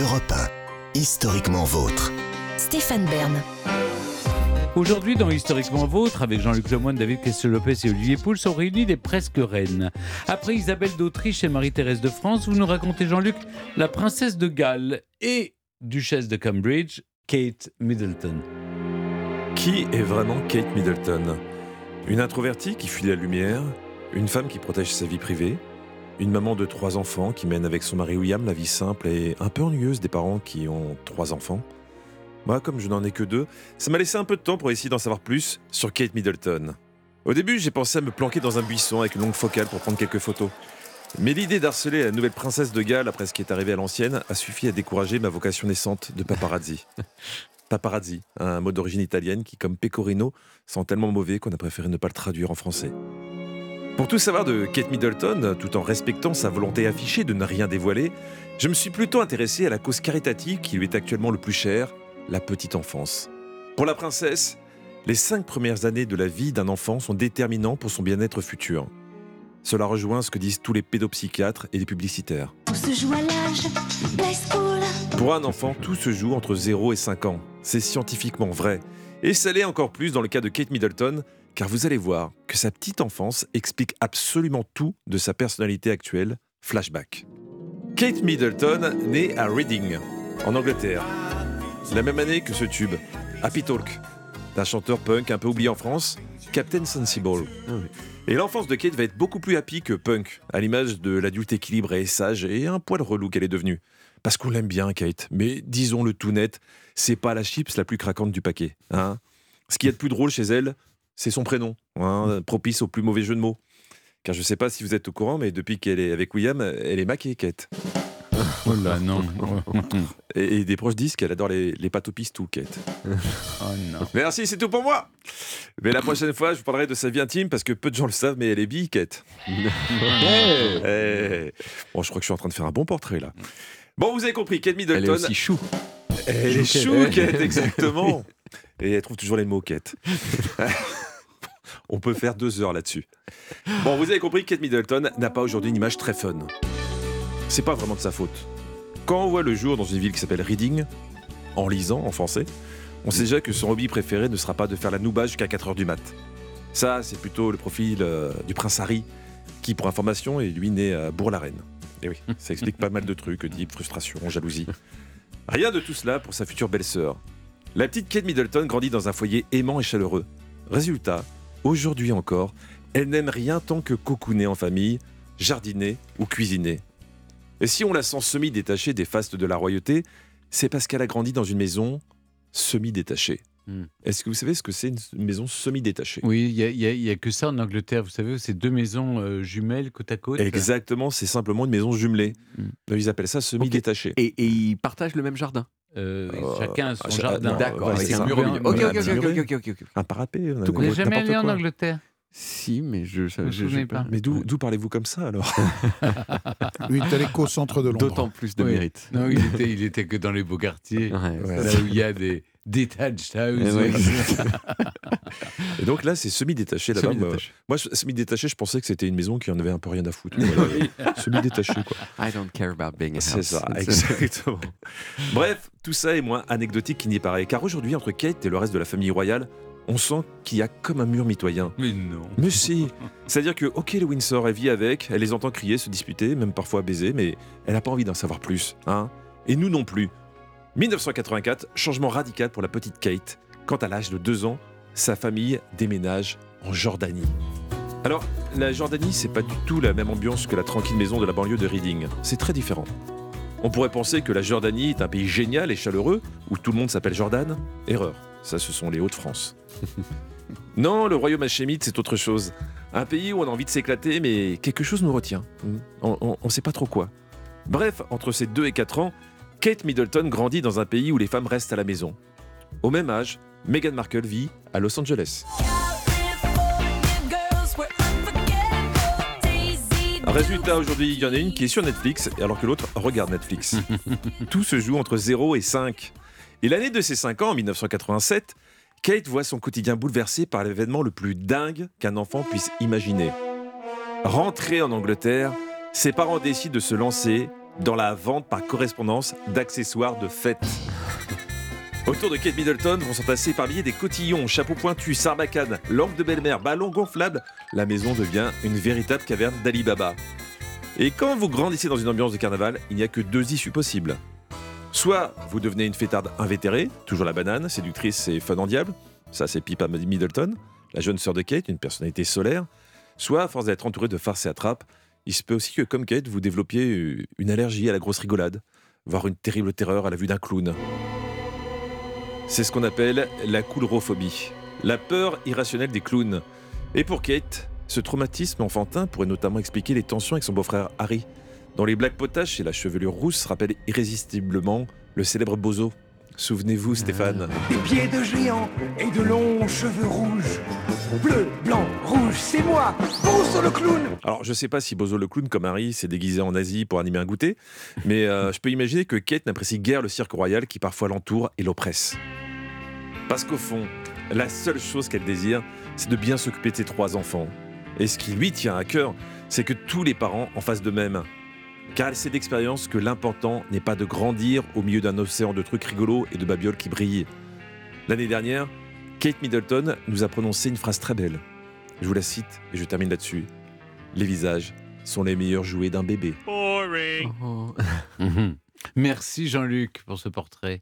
Europe 1, historiquement vôtre. Stéphane Bern. Aujourd'hui, dans Historiquement Vôtre, avec Jean-Luc Lemoyne, David Kessel-Lopez et Olivier Pouls, sont réunis les presque reines. Après Isabelle d'Autriche et Marie-Thérèse de France, vous nous racontez, Jean-Luc, la princesse de Galles et duchesse de Cambridge, Kate Middleton. Qui est vraiment Kate Middleton? Une introvertie qui fuit la lumière, une femme qui protège sa vie privée, une maman de trois enfants qui mène avec son mari William la vie simple et un peu ennuyeuse des parents qui ont trois enfants. Moi, comme je n'en ai que deux, ça m'a laissé un peu de temps pour essayer d'en savoir plus sur Kate Middleton. Au début, j'ai pensé à me planquer dans un buisson avec une longue focale pour prendre quelques photos. Mais l'idée d'harceler la nouvelle princesse de Galles après ce qui est arrivé à l'ancienne a suffi à décourager ma vocation naissante de paparazzi. paparazzi, un mot d'origine italienne qui, comme pecorino, sent tellement mauvais qu'on a préféré ne pas le traduire en français. Pour tout savoir de Kate Middleton, tout en respectant sa volonté affichée de ne rien dévoiler, je me suis plutôt intéressé à la cause caritative qui lui est actuellement le plus chère, la petite enfance. Pour la princesse, les cinq premières années de la vie d'un enfant sont déterminants pour son bien-être futur. Cela rejoint ce que disent tous les pédopsychiatres et les publicitaires. Tout se joue à l'âge play school. Pour un enfant, tout se joue entre 0 et 5 ans. C'est scientifiquement vrai. Et ça l'est encore plus dans le cas de Kate Middleton, car vous allez voir que sa petite enfance explique absolument tout de sa personnalité actuelle. Flashback. Kate Middleton naît à Reading, en Angleterre. La même année que ce tube, Happy Talk, d'un chanteur punk un peu oublié en France, Captain Sensible. Et l'enfance de Kate va être beaucoup plus happy que punk, à l'image de l'adulte équilibré, sage et un poil relou qu'elle est devenue. Parce qu'on l'aime bien, Kate, mais disons-le tout net, c'est pas la chips la plus craquante du paquet. Hein Ce qui est de plus drôle chez elle, c'est son prénom, hein, propice au plus mauvais jeu de mots. Car je sais pas si vous êtes au courant, mais depuis qu'elle est avec William, elle est maquée, Kate. Oh là non. Et, et des proches disent qu'elle adore les, les pâtes au pistou, Kate. Oh non. Merci, c'est tout pour moi. Mais la prochaine fois, je vous parlerai de sa vie intime parce que peu de gens le savent, mais elle est bi, Kate. Eh. Bon, je crois que je suis en train de faire un bon portrait là. Bon, vous avez compris, Kate Middleton. Elle est aussi chou. Elle est Chou. Kate, exactement. Et elle trouve toujours les mots, Kate. On peut faire deux heures là-dessus. Bon, vous avez compris, Kate Middleton n'a pas aujourd'hui une image très fun. C'est pas vraiment de sa faute. Quand on voit le jour dans une ville qui s'appelle Reading, en lisant en français, on sait déjà que son hobby préféré ne sera pas de faire la nouba jusqu'à 4h du mat. Ça, c'est plutôt le profil euh, du prince Harry, qui, pour information, est lui né à Bourg-la-Reine. Et oui, ça explique pas mal de trucs, type frustration, jalousie. Rien de tout cela pour sa future belle-sœur. La petite Kate Middleton grandit dans un foyer aimant et chaleureux. Résultat, aujourd'hui encore, elle n'aime rien tant que cocooner en famille, jardiner ou cuisiner. Et si on la sent semi-détachée des fastes de la royauté, c'est parce qu'elle a grandi dans une maison semi-détachée. Hmm. Est-ce que vous savez ce que c'est une maison semi-détachée? Oui, il y a- il y, a- il y a que ça en Angleterre, vous savez, c'est deux maisons euh, jumelles côte à côte. Exactement, c'est simplement une maison jumelée. Hmm. Ils appellent ça semi-détachée. Et, et ils partagent le même jardin? Euh, Euh, chacun a son ah, jardin. non, D'accord, c'est un mur. Ok, ok, ok, un ok. Un parapet, on a- Tout Vous n'êtes jamais allé en. Angleterre? Si, mais je Je me je- j'ai pas. Mais d'où parlez-vous comme ça alors Lui, il est qu'au centre de Londres. D'autant plus de Oui. mérite. Non, il était, il était que dans les beaux quartiers, Ouais. là où il y a des detached houses. Eh ouais. Et donc là, c'est semi-détaché là-bas. Moi, Semi-détaché. moi, je- semi-détaché, je pensais que c'était une maison qui en avait un peu rien à foutre. Voilà. semi-détaché, quoi. I don't care about being a house. C'est ça, exactement. Bref, tout ça est moins anecdotique qu'il n'y paraît. Car aujourd'hui, entre Kate et le reste de la famille royale, on sent qu'il y a comme un mur mitoyen. Mais non. Mais si C'est-à-dire que, ok, le Windsor, elle vit avec, elle les entend crier, se disputer, même parfois baiser, mais elle n'a pas envie d'en savoir plus. Hein et nous non plus. 1984, changement radical pour la petite Kate. Quand à l'âge de 2 ans, sa famille déménage en Jordanie. Alors, la Jordanie, c'est pas du tout la même ambiance que la tranquille maison de la banlieue de Reading. C'est très différent. On pourrait penser que la Jordanie est un pays génial et chaleureux, où tout le monde s'appelle Jordan. Erreur. Ça, ce sont les Hauts-de-France. non, le royaume hachémite, c'est autre chose. Un pays où on a envie de s'éclater, mais quelque chose nous retient. On ne sait pas trop quoi. Bref, entre ses 2 et 4 ans, Kate Middleton grandit dans un pays où les femmes restent à la maison. Au même âge, Meghan Markle vit à Los Angeles. Résultat, aujourd'hui, il y en a une qui est sur Netflix, alors que l'autre regarde Netflix. Tout se joue entre 0 et 5. Et l'année de ses 5 ans, en 1987, Kate voit son quotidien bouleversé par l'événement le plus dingue qu'un enfant puisse imaginer. Rentrée en Angleterre, ses parents décident de se lancer dans la vente par correspondance d'accessoires de fête. Autour de Kate Middleton vont s'entasser par milliers des cotillons, chapeaux pointus, sarbacanes, lampes de belle-mère, ballons gonflables. La maison devient une véritable caverne d'Ali Baba. Et quand vous grandissez dans une ambiance de carnaval, il n'y a que deux issues possibles. Soit vous devenez une fêtarde invétérée, toujours la banane, séductrice et fun en diable. Ça, c'est Pippa Middleton, la jeune sœur de Kate, une personnalité solaire. Soit, à force d'être entouré de farces et attrapes, il se peut aussi que, comme Kate, vous développiez une allergie à la grosse rigolade, voire une terrible terreur à la vue d'un clown. C'est ce qu'on appelle la coulrophobie, la peur irrationnelle des clowns. Et pour Kate, ce traumatisme enfantin pourrait notamment expliquer les tensions avec son beau-frère Harry, dont les blagues potaches et la chevelure rousse rappellent irrésistiblement le célèbre Bozo. Souvenez-vous, Stéphane. Des pieds de géant et de longs cheveux rouges. Bleu, blanc, rouge, c'est moi, Bozo le clown Alors, je sais pas si Bozo le clown, comme Harry, s'est déguisé en Asie pour animer un goûter, mais euh, je peux imaginer que Kate n'apprécie guère le cirque royal qui parfois l'entoure et l'oppresse. Parce qu'au fond, la seule chose qu'elle désire, c'est de bien s'occuper de ses trois enfants. Et ce qui lui tient à cœur, c'est que tous les parents en fassent de même. Car elle sait d'expérience que l'important n'est pas de grandir au milieu d'un océan de trucs rigolos et de babioles qui brillent. L'année dernière, Kate Middleton nous a prononcé une phrase très belle. Je vous la cite et je termine là-dessus. Les visages sont les meilleurs jouets d'un bébé. Oh. Mhm. Merci Jean-Luc pour ce portrait.